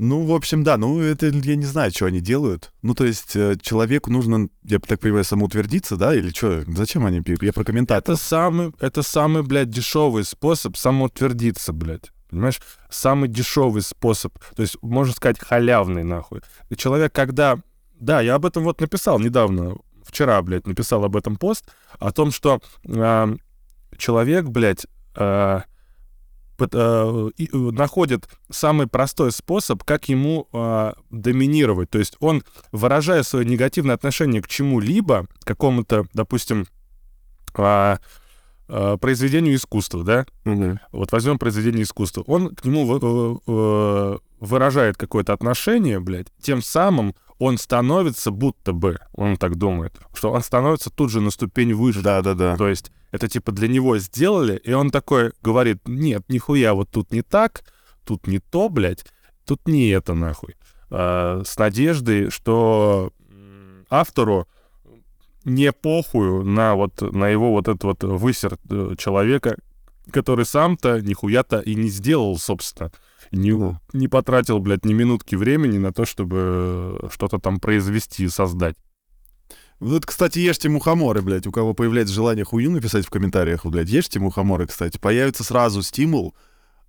Ну, в общем, да, ну, это я не знаю, что они делают. Ну, то есть э, человеку нужно, я так понимаю, самоутвердиться, да, или что? Зачем они пьют? Я про комментатор. Это самый, это самый, блядь, дешевый способ самоутвердиться, блядь. Понимаешь? Самый дешевый способ. То есть, можно сказать, халявный, нахуй. И человек, когда... Да, я об этом вот написал недавно, вчера, блядь, написал об этом пост, о том, что э, человек, блядь, Э, находит самый простой способ, как ему э, доминировать. То есть он, выражая свое негативное отношение к чему-либо, какому-то, допустим, э, э, произведению искусства, да? Угу. Вот возьмем произведение искусства. Он к нему э, выражает какое-то отношение, блядь, тем самым он становится будто бы, он так думает, что он становится тут же на ступень выше. Да-да-да. То есть это типа для него сделали, и он такой говорит, нет, нихуя, вот тут не так, тут не то, блядь, тут не это нахуй. А, с надеждой, что автору не похую на вот на его вот этот вот высер э, человека, который сам-то нихуя-то и не сделал, собственно. Не, ну. не потратил, блядь, ни минутки времени на то, чтобы что-то там произвести и создать. Вот, кстати, ешьте мухоморы, блядь. У кого появляется желание хую написать в комментариях, блядь, ешьте мухоморы, кстати. Появится сразу стимул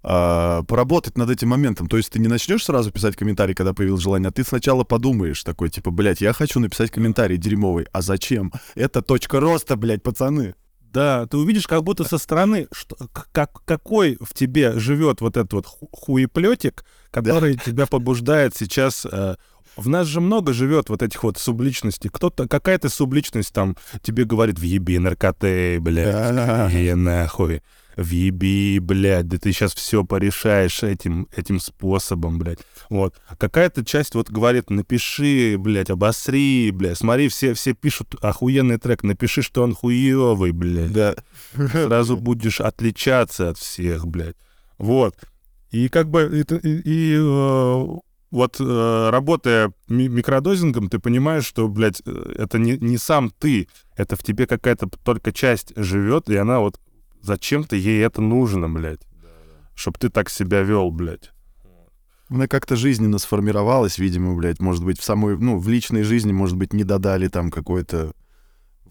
а, поработать над этим моментом. То есть ты не начнешь сразу писать комментарий, когда появилось желание, а ты сначала подумаешь такой, типа, блядь, я хочу написать комментарий дерьмовый. А зачем? Это точка роста, блядь, пацаны. Да, ты увидишь как будто со стороны, что, как, какой в тебе живет вот этот вот хуеплетик, который да. тебя побуждает сейчас э, в нас же много живет вот этих вот субличностей. Кто-то, какая-то субличность там тебе говорит, въеби наркоты, блядь, и нахуй. Въеби, блядь, да ты сейчас все порешаешь этим, этим способом, блядь. Вот. Какая-то часть вот говорит, напиши, блядь, обосри, блядь. Смотри, все, все пишут охуенный трек, напиши, что он хуевый, блядь. Да. Сразу будешь отличаться от всех, блядь. Вот. И как бы и, и, и э, вот э, работая микродозингом, ты понимаешь, что, блядь, э, это не, не сам ты, это в тебе какая-то только часть живет, и она вот зачем-то ей это нужно, блядь, да, да. чтоб ты так себя вел, блядь. Она как-то жизненно сформировалась, видимо, блядь, может быть, в самой, ну, в личной жизни, может быть, не додали там какое-то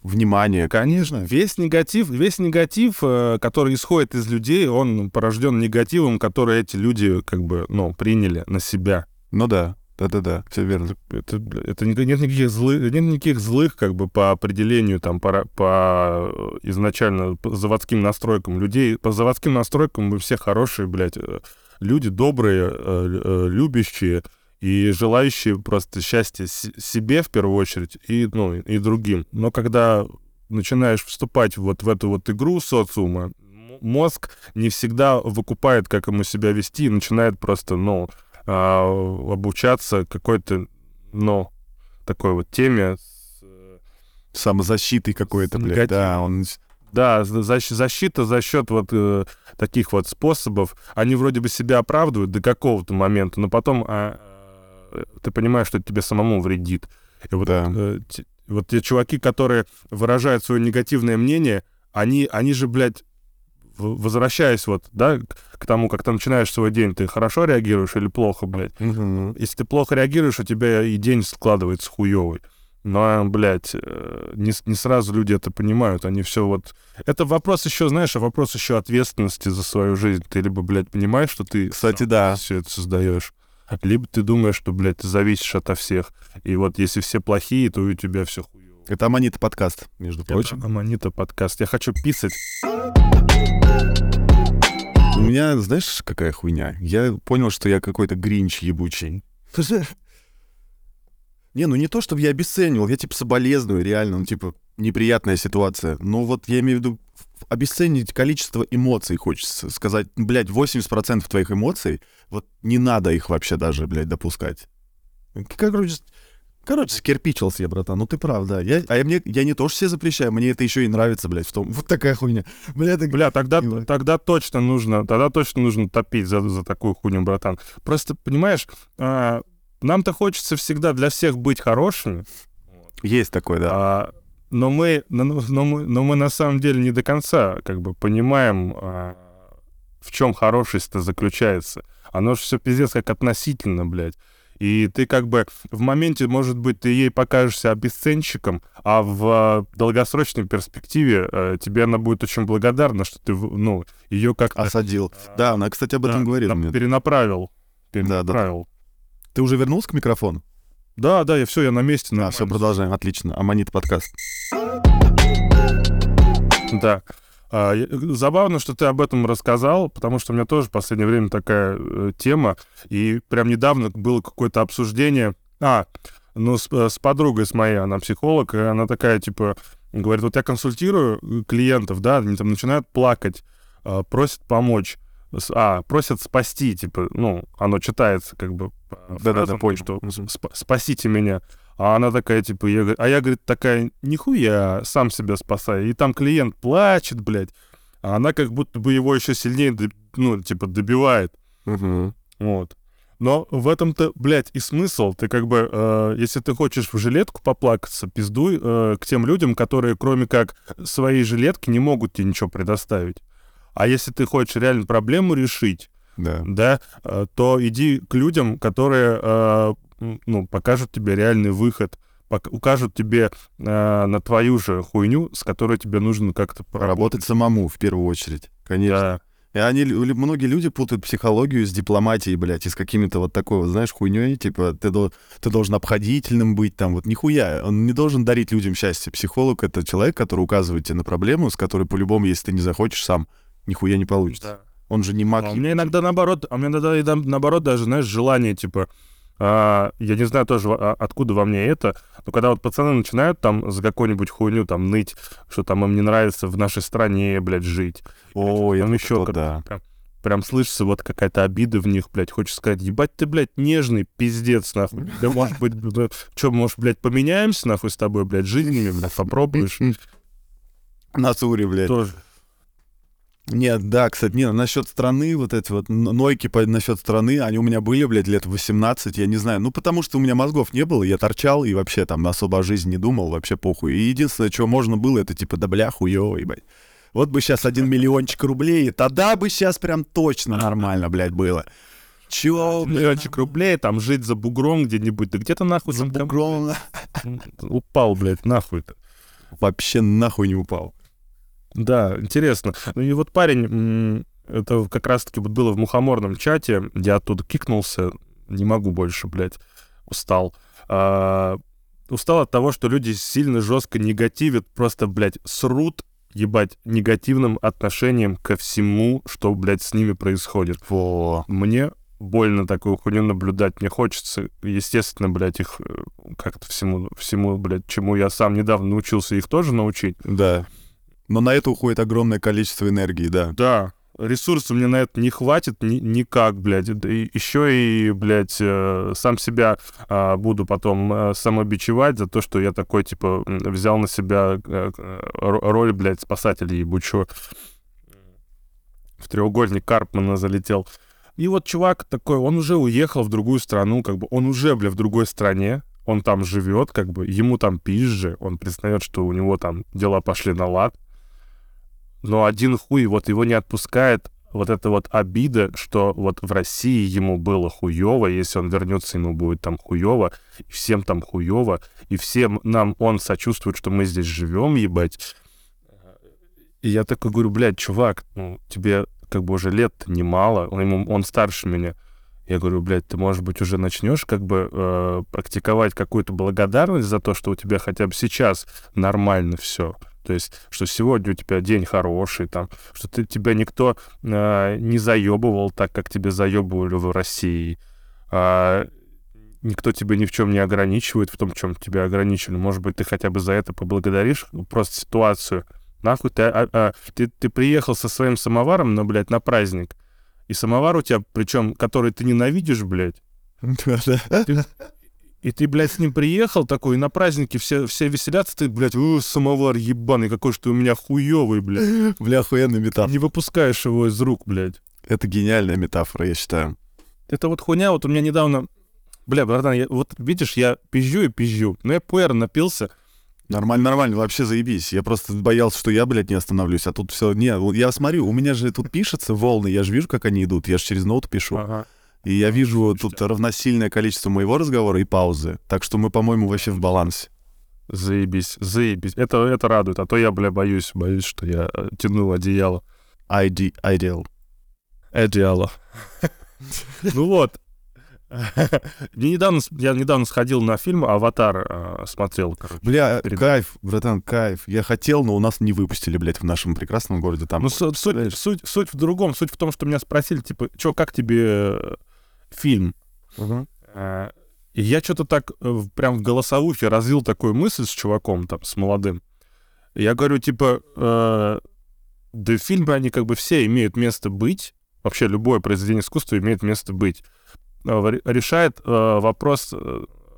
внимание. Конечно. Весь негатив, весь негатив, э, который исходит из людей, он порожден негативом, который эти люди, как бы, ну, приняли на себя. Ну да, да-да-да, все верно. Это, это нет никаких злых, нет никаких злых, как бы по определению, там, по, по изначально по заводским настройкам людей. По заводским настройкам мы все хорошие, блядь, э, люди добрые, э, э, любящие и желающие просто счастья себе в первую очередь и, ну, и другим. Но когда начинаешь вступать вот в эту вот игру социума, мозг не всегда выкупает, как ему себя вести, и начинает просто, ну, а, обучаться какой-то, ну, такой вот теме. Э, Самозащитой какой-то, блядь, да, он... Да, защита за счет вот э, таких вот способов, они вроде бы себя оправдывают до какого-то момента, но потом а, э, ты понимаешь, что это тебе самому вредит. И вот, да. э, те, вот те чуваки, которые выражают свое негативное мнение, они, они же, блядь, возвращаясь вот, да, к тому, как ты начинаешь свой день, ты хорошо реагируешь или плохо, блядь? Угу. Если ты плохо реагируешь, у тебя и день складывается хуёвый. Но, блядь, э, не, не сразу люди это понимают, они все вот... Это вопрос еще, знаешь, вопрос еще ответственности за свою жизнь. Ты либо, блядь, понимаешь, что ты... Кстати, да. Все это создаешь. Либо ты думаешь, что, блядь, ты зависишь ото всех. И вот если все плохие, то у тебя все хуёво. Это Аманита подкаст, между прочим. Это Аманита подкаст. Я хочу писать. У меня, знаешь, какая хуйня? Я понял, что я какой-то гринч ебучий. Не, ну не то, чтобы я обесценивал, я типа соболезную, реально, ну типа неприятная ситуация. Но вот я имею в виду обесценить количество эмоций, хочется сказать. Блядь, 80% твоих эмоций, вот не надо их вообще даже, блядь, допускать. Короче, Короче, скирпичился я, братан. Ну ты прав, да. Я, а я, мне, я не то, что себе запрещаю, мне это еще и нравится, блядь, в том. Вот такая хуйня. Бля, так... Бля тогда, тогда точно нужно, тогда точно нужно топить за, за такую хуйню, братан. Просто, понимаешь, а, нам-то хочется всегда для всех быть хорошими. Есть такое, да. А, но мы, но, но мы, но мы на самом деле не до конца как бы понимаем, а, в чем хорошесть-то заключается. Оно же все пиздец как относительно, блядь. И ты как бы в моменте, может быть, ты ей покажешься обесценщиком, а в э, долгосрочной перспективе э, тебе она будет очень благодарна, что ты, ну, ее как-то Осадил. Да, она, кстати, об этом да, говорила. мне. перенаправил. Да, да. Перенаправил. Ты уже вернулся к микрофону? Да, да, я все, я на месте. А, нормально. все, продолжаем. Отлично. Аманит подкаст. Да. А, забавно, что ты об этом рассказал, потому что у меня тоже в последнее время такая э, тема, и прям недавно было какое-то обсуждение. А, ну, с, э, с подругой с моей, она психолог, и она такая, типа, говорит, вот я консультирую э, клиентов, да, они там начинают плакать, э, просят помочь. А, просят спасти, типа, ну, оно читается как бы по Да-да-да, фразам, понял. что. «Сп- спасите меня. А она такая, типа, я, а я, говорит, такая, нихуя, сам себя спасаю. И там клиент плачет, блядь, а она как будто бы его еще сильнее, ну, типа, добивает. Мгм. Вот. Но в этом-то, блядь, и смысл. Ты как бы, э, если ты хочешь в жилетку поплакаться, пиздуй э, к тем людям, которые, кроме как своей жилетки, не могут тебе ничего предоставить. А если ты хочешь реально проблему решить, Да. да, э, то иди к людям, которые, э, ну, покажут тебе реальный выход, пок- укажут тебе э, на твою же хуйню, с которой тебе нужно как-то Работать самому в первую очередь. Конечно. Да. И они, многие люди путают психологию с дипломатией, блядь, и с какими-то вот такой вот, знаешь, хуйней, типа, ты, дол- ты должен обходительным быть, там, вот, нихуя, он не должен дарить людям счастье. Психолог — это человек, который указывает тебе на проблему, с которой, по-любому, если ты не захочешь сам, нихуя не получится. Он же не маг. А у меня иногда наоборот, а у меня иногда, наоборот даже, знаешь, желание, типа, я не знаю тоже, а, откуда во мне это, но когда вот пацаны начинают там за какую-нибудь хуйню там ныть, что там им не нравится в нашей стране, блядь, жить. Ой, там еще как- да. Прям, прям слышится вот какая-то обида в них, блядь. Хочешь сказать, ебать ты, блядь, нежный, пиздец, нахуй. Да, может быть, что, может, блядь, поменяемся, нахуй, с тобой, блядь, жизнями, блядь, попробуешь. На Суре, блядь. Тоже. Нет, да, кстати, не, насчет страны, вот эти вот нойки по, насчет страны, они у меня были, блядь, лет 18, я не знаю. Ну, потому что у меня мозгов не было, я торчал и вообще там особо о жизни не думал, вообще похуй. И единственное, что можно было, это типа, да бля, хуёво, ебать. Вот бы сейчас один миллиончик рублей, и тогда бы сейчас прям точно нормально, блядь, было. Блядь, Миллиончик рублей, там жить за бугром где-нибудь. Да где-то нахуй за бугром упал, блядь, нахуй-то. вообще нахуй не упал. Да, интересно. Ну и вот парень, это как раз-таки вот было в мухоморном чате, я оттуда кикнулся, не могу больше, блядь, устал. А, устал от того, что люди сильно жестко негативят, просто, блядь, срут, ебать, негативным отношением ко всему, что, блядь, с ними происходит. Во. Мне больно такую хуйню наблюдать. Мне хочется, естественно, блядь, их э, как-то всему, всему, блядь, чему я сам недавно научился, их тоже научить. Да. Но на это уходит огромное количество энергии, да. Да, ресурсов мне на это не хватит ни- никак, блядь. еще и, блядь, э, сам себя а, буду потом э, самобичевать за то, что я такой, типа, взял на себя э, э, ро- роль, блядь, спасателя ебучего. В треугольник Карпмана залетел. И вот чувак такой, он уже уехал в другую страну, как бы он уже, бля, в другой стране, он там живет, как бы ему там пизже, он признает, что у него там дела пошли на лад. Но один хуй вот его не отпускает вот эта вот обида, что вот в России ему было хуево, если он вернется, ему будет там хуево, и всем там хуево, и всем нам он сочувствует, что мы здесь живем, ебать. И я такой говорю, блядь, чувак, ну, тебе как бы уже лет немало, он, ему, он старше меня. Я говорю, блядь, ты, может быть, уже начнешь как бы э, практиковать какую-то благодарность за то, что у тебя хотя бы сейчас нормально все. То есть, что сегодня у тебя день хороший, там, что ты, тебя никто э, не заебывал так, как тебе заебывали в России. А, никто тебя ни в чем не ограничивает, в том, чем тебя ограничили. Может быть, ты хотя бы за это поблагодаришь ну, просто ситуацию. Нахуй ты, а, а, ты, ты приехал со своим самоваром, но, блядь, на праздник. И самовар у тебя, причем, который ты ненавидишь, блядь. И ты, блядь, с ним приехал такой, и на празднике все, все веселятся, ты, блядь, «О, самовар ебаный, какой ты у меня хуёвый, блядь. Бля, охуенная метафора. Не выпускаешь его из рук, блядь. Это гениальная метафора, я считаю. Это вот хуйня, вот у меня недавно... Бля, братан, я, вот видишь, я пизжу и пизжу. Но я пуэр напился. Нормально, нормально, вообще заебись. Я просто боялся, что я, блядь, не остановлюсь, а тут все... Не, я смотрю, у меня же тут пишется волны, я же вижу, как они идут, я же через ноут пишу. Ага. И я вижу тут равносильное количество моего разговора и паузы. Так что мы, по-моему, вообще в балансе. Заебись, заебись. Это, это радует. А то я, бля, боюсь, боюсь, что я э, тянул одеяло. ID, ideal. Одеяло. Ну вот. Я недавно, я недавно сходил на фильм «Аватар», э, смотрел, короче. Бля, перед- кайф, братан, кайф. Я хотел, но у нас не выпустили, блядь, в нашем прекрасном городе. Там Ну, су- суть, суть, суть в другом. Суть в том, что меня спросили, типа, чё, как тебе э, фильм? Э, И я что-то так э, прям в голосовухе развил такую мысль с чуваком, там, с молодым. Я говорю, типа, э, да фильмы, они как бы все имеют место быть. Вообще любое произведение искусства имеет место быть. Э, ре- Решает э, вопрос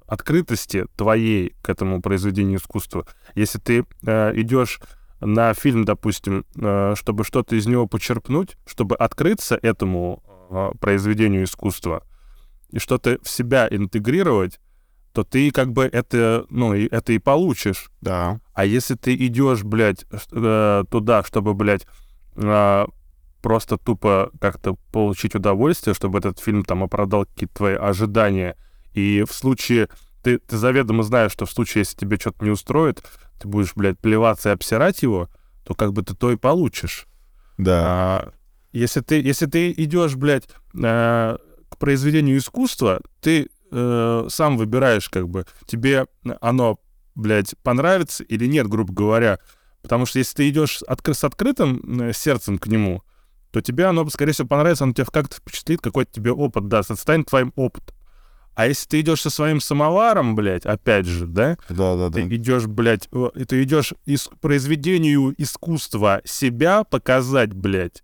открытости твоей к этому произведению искусства. Если ты э, идешь на фильм, допустим, э, чтобы что-то из него почерпнуть, чтобы открыться этому произведению искусства и что-то в себя интегрировать, то ты как бы это, ну, и это и получишь. Да. А если ты идешь, блядь, э, туда, чтобы, блядь, э, просто тупо как-то получить удовольствие, чтобы этот фильм там оправдал какие-то твои ожидания, и в случае... Ты, ты заведомо знаешь, что в случае, если тебе что-то не устроит, ты будешь, блядь, плеваться и обсирать его, то как бы ты то и получишь. Да. А, если ты, если ты идешь, блядь, э, к произведению искусства, ты э, сам выбираешь, как бы, тебе оно, блядь, понравится или нет, грубо говоря. Потому что если ты идешь откры- с открытым э, сердцем к нему, то тебе оно, скорее всего, понравится, оно тебя как-то впечатлит, какой-то тебе опыт даст, это станет твоим опытом. А если ты идешь со своим самоваром, блядь, опять же, да, Да, да, да. ты идешь, блядь, э, ты идешь из произведению искусства себя показать, блядь,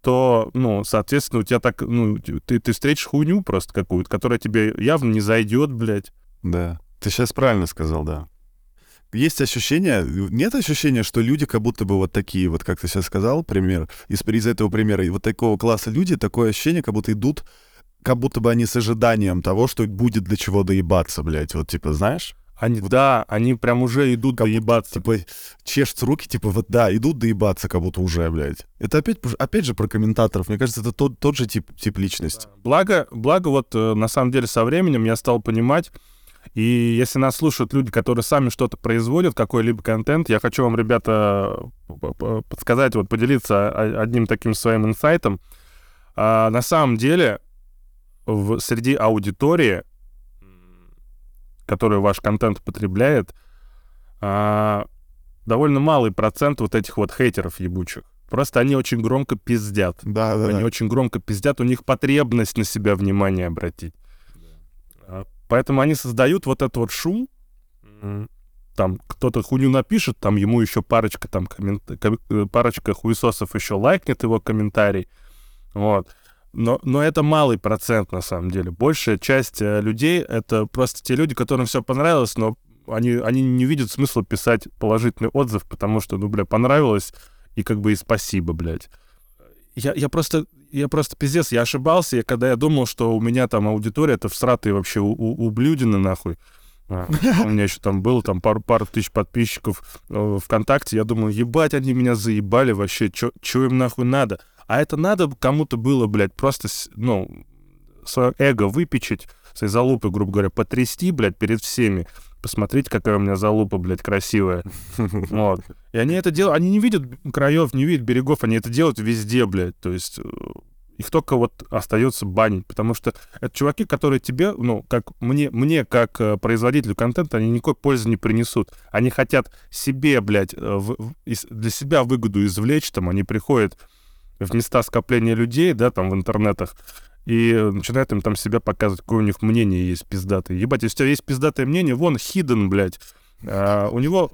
то, ну, соответственно, у тебя так, ну, ты, ты встретишь хуйню просто какую-то, которая тебе явно не зайдет, блядь. Да. Ты сейчас правильно сказал, да. Есть ощущение, нет ощущения, что люди как будто бы вот такие, вот как ты сейчас сказал, пример, из, из этого примера, и вот такого класса люди, такое ощущение, как будто идут, как будто бы они с ожиданием того, что будет для чего доебаться, блядь, вот типа, знаешь? Они, да, они прям уже идут Как будто, доебаться. Типа, чешут руки, типа, вот да, идут доебаться, как будто уже, блядь. Это опять, опять же про комментаторов, мне кажется, это тот, тот же тип, тип личности. Благо, благо вот э, на самом деле со временем я стал понимать, и если нас слушают люди, которые сами что-то производят, какой-либо контент, я хочу вам, ребята, подсказать, вот поделиться одним таким своим инсайтом. А, на самом деле, в, среди аудитории, которая ваш контент потребляет, а, довольно малый процент вот этих вот хейтеров ебучих. Просто они очень громко пиздят. Да, да, Они да. очень громко пиздят, у них потребность на себя внимание обратить. А, Поэтому они создают вот этот вот шум. М, Там кто-то хуйню напишет, там ему еще парочка там коммент- ком- э, парочка хуесосов еще лайкнет его комментарий. Вот. Но, но это малый процент на самом деле. Большая часть э, людей это просто те люди, которым все понравилось, но они, они не видят смысла писать положительный отзыв, потому что, ну, бля, понравилось, и как бы и спасибо, блядь. Я, я просто, я просто пиздец, я ошибался, я, когда я думал, что у меня там аудитория, это всратые вообще у- у- ублюдины, нахуй. А, У меня еще там было там пару, пару тысяч подписчиков э, ВКонтакте. Я думал, ебать, они меня заебали вообще, что им нахуй надо? А это надо кому-то было, блядь, просто, ну, свое эго выпечить, свои залупы, грубо говоря, потрясти, блядь, перед всеми. Посмотрите, какая у меня залупа, блядь, красивая. Вот. И они это делают, они не видят краев, не видят берегов, они это делают везде, блядь. То есть э, их только вот остается банить, потому что это чуваки, которые тебе, ну, как мне, мне как э, производителю контента, они никакой пользы не принесут. Они хотят себе, блядь, э, в- в- для себя выгоду извлечь, там, они приходят в места скопления людей, да, там, в интернетах, и начинают им там себя показывать, какое у них мнение есть пиздатое. Ебать, если у тебя есть пиздатое мнение, вон Хиден, блядь, а, у него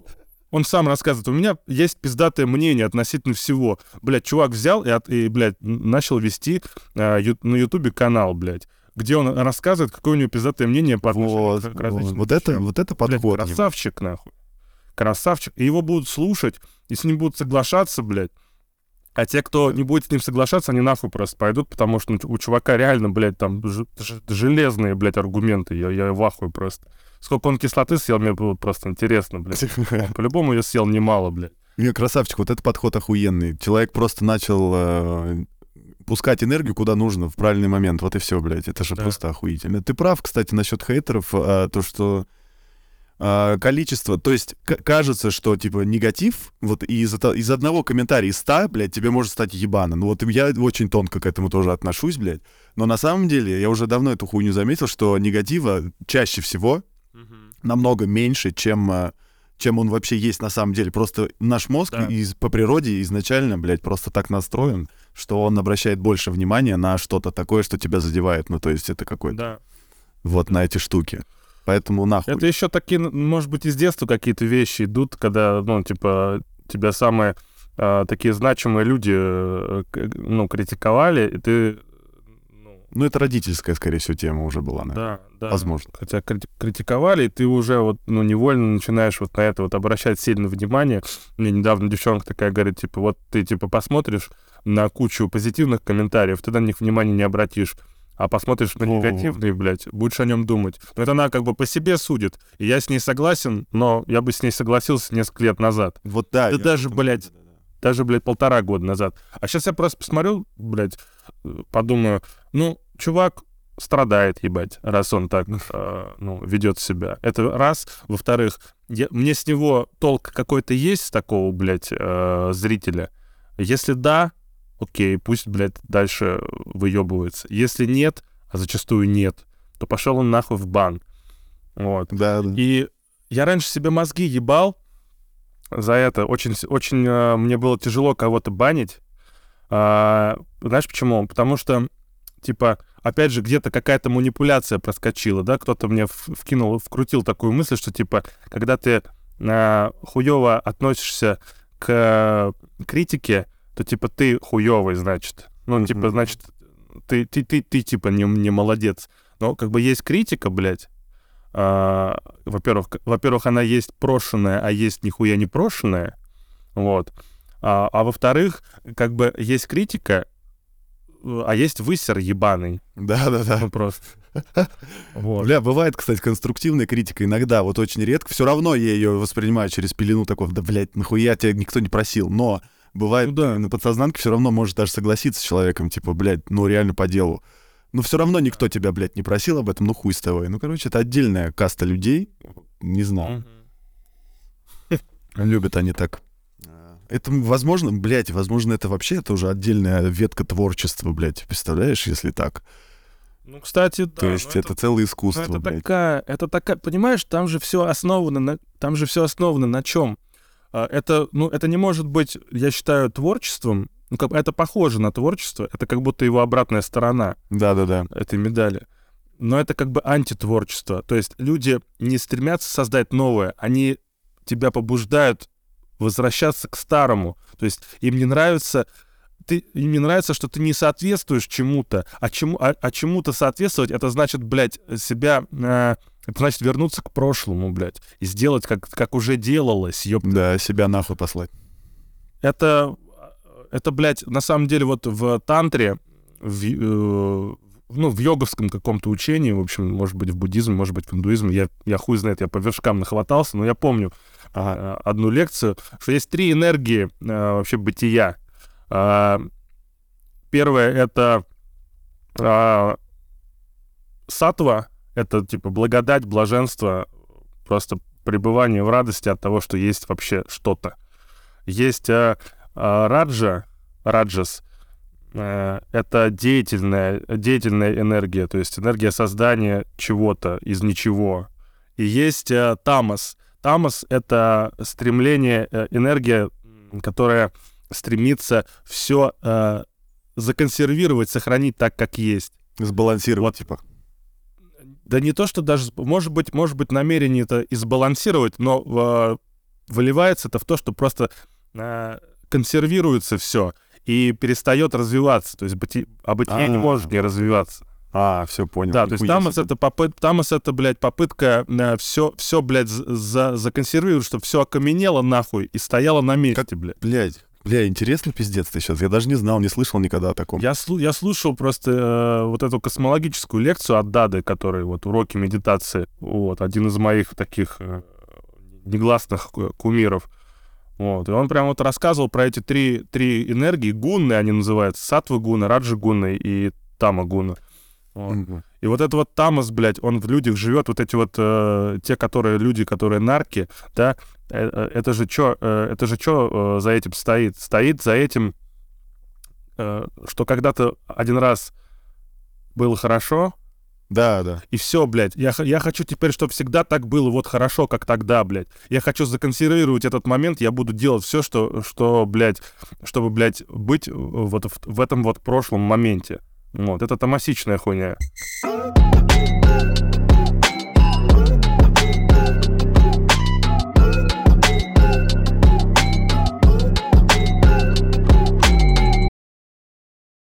он сам рассказывает, у меня есть пиздатое мнение относительно всего. Блядь, чувак взял и, от- и блядь, начал вести а, ю- на Ютубе канал, блядь, где он рассказывает, какое у него пиздатое мнение по Вот, к различным вот это, вот это Блядь, подход. красавчик, нахуй. Красавчик. И его будут слушать, и с ним будут соглашаться, блядь. А те, кто не будет с ним соглашаться, они нахуй просто пойдут, потому что ну, у чувака реально, блядь, там ж- ж- железные, блядь, аргументы. Я, я в ахуе просто. Сколько он кислоты съел, мне было просто интересно, блядь. По-любому ее съел немало, блядь. Не, красавчик, вот этот подход охуенный. Человек просто начал э, пускать энергию куда нужно в правильный момент. Вот и все, блядь. Это же Да. просто охуительно. Ты прав, кстати, насчет хейтеров, а, то, что количество, то есть кажется, что типа негатив, вот из, из одного комментария из 100, блядь, тебе может стать ебано. Ну вот я очень тонко к этому тоже отношусь, блядь. Но на самом деле я уже давно эту хуйню заметил, что негатива чаще всего намного меньше, чем, а, чем он вообще есть на самом деле. Просто наш мозг Да. из, по природе изначально, блядь, просто так настроен, что он обращает больше внимания на что-то такое, что тебя задевает. Ну, то есть это какой-то Да. вот на эти штуки. Поэтому нахуй. Это еще такие, может быть, из детства какие-то вещи идут, когда, ну, типа, тебя самые а, такие значимые люди, э, ну, критиковали, и ты, ну, Ну, это родительская, скорее всего, тема уже была, наверное. да, да. Возможно. Хотя крити- критиковали, и ты уже вот, ну, невольно начинаешь вот на это вот обращать сильное внимание. Мне недавно девчонка такая говорит, типа, вот ты, типа, посмотришь на кучу позитивных комментариев, ты на них внимания не обратишь. А посмотришь на Во-во-во. негативные, блядь, будешь о нем думать. Но это она как бы по себе судит. И я с ней согласен, но я бы с ней согласился несколько лет назад. Вот да. Да даже, блядь, даже, блядь, полтора года назад. А сейчас я просто посмотрю, блядь, подумаю, ну, чувак страдает, ебать, раз он так, э, ну, ведет себя. Это раз. Во-вторых, я- мне с него толк какой-то есть с такого, блядь, э, зрителя? Если да, окей, пусть, блядь, дальше выебывается. Если нет, а зачастую нет, то пошел он нахуй в бан. Вот. Да. И я раньше себе мозги ебал за это. Очень, очень э, мне было тяжело кого-то банить. А, знаешь почему? Потому что, типа, опять же, где-то какая-то манипуляция проскочила, да? Кто-то мне вкинул, вкрутил такую мысль, что, типа, когда ты а, хуёво относишься к критике, то, типа, ты хуёвый, значит. Ну, типа, Мгм. значит, ты, ты, ты, ты типа, не, не молодец. Но, как бы, есть критика, блядь, а, во-первых, во-первых, она есть прошенная, а есть нихуя не прошенная. Вот. А, а во-вторых, как бы есть критика, а есть высер ебаный. Да, да, да. Ну, просто. Вот. Бля, бывает, кстати, конструктивная критика иногда, вот очень редко. Все равно я ее воспринимаю через пелену такого, да, блядь, нахуя тебя никто не просил. Но бывает, Ну да. на подсознанке все равно может даже согласиться с человеком, типа, блядь, ну реально по делу. Но все равно никто тебя, блядь, не просил об этом, ну хуй с тобой. Ну, короче, это отдельная каста людей, не знаю. Любят они так. Это, возможно, блядь, возможно, это вообще это уже отдельная ветка творчества, блядь, представляешь, если так. Ну, кстати, да. То есть ну, это, целое ну, искусство, это блядь. такая, это такая, понимаешь, там же все основано на, там же все основано на чем? Это, ну, это не может быть, я считаю, творчеством. Ну, как, это похоже на творчество. Это как будто его обратная сторона. Да-да-да. этой медали. Но это как бы антитворчество. То есть люди не стремятся создать новое, они тебя побуждают возвращаться к старому. То есть им не нравится ты, им не нравится, что ты не соответствуешь чему-то, а, чему, а, а чему-то соответствовать, это значит, блядь, себя, э, это значит вернуться к прошлому, блядь, и сделать, как, как уже делалось, ёб Да, себя нахуй послать. это, это, блядь, на самом деле вот в тантре, в, э, ну, в йоговском каком-то учении, в общем, может быть, в буддизме, может быть, в индуизме, я, я хуй знает, я по вершкам нахватался, но я помню а, одну лекцию, что есть три энергии а, вообще бытия. А, первое — это а, сатва, это типа благодать, блаженство, просто пребывание в радости от того, что есть вообще что-то. Есть а, а, раджа, раджас, э, это деятельная, деятельная энергия, то есть энергия создания чего-то из ничего. И есть э, тамас. Тамас — это стремление, э, энергия, которая стремится все законсервировать, сохранить так, как есть. Сбалансировать, Вот. типа. Да не то, что даже, может быть, может быть, намерение это и сбалансировать, но э, выливается это в то, что просто э, консервируется все и перестает развиваться. То есть быти... а бытие не А. может не развиваться. А, все понял. Да, то есть себе. это, попыт... тамас это, блядь, попытка все, все, блядь, за... законсервировать, чтобы все окаменело нахуй и стояло на месте, блядь. Блядь, бля, интересно пиздец ты сейчас. Я даже не знал, не слышал никогда о таком. Я, слу- я слушал просто э, вот эту космологическую лекцию от Дады, который вот уроки медитации, вот, один из моих таких э, негласных ку- кумиров. Вот. И он прям вот рассказывал про эти три, три энергии, гунны они называются, сатвы гуны, раджи гуны и тама гуна. Вот. И вот это вот тамас, блядь, он в людях живет, вот эти вот э, те, которые люди, которые нарки, да, э, э, это же что, э, это же что э, за этим стоит? Стоит за этим, э, что когда-то один раз было хорошо, Да, да. и все, блядь. Я, я хочу теперь, чтобы всегда так было вот хорошо, как тогда, блядь. Я хочу законсервировать этот момент, я буду делать все, что, что, блядь, чтобы, блядь, быть вот в, в этом вот прошлом моменте. Вот, это томасичная хуйня.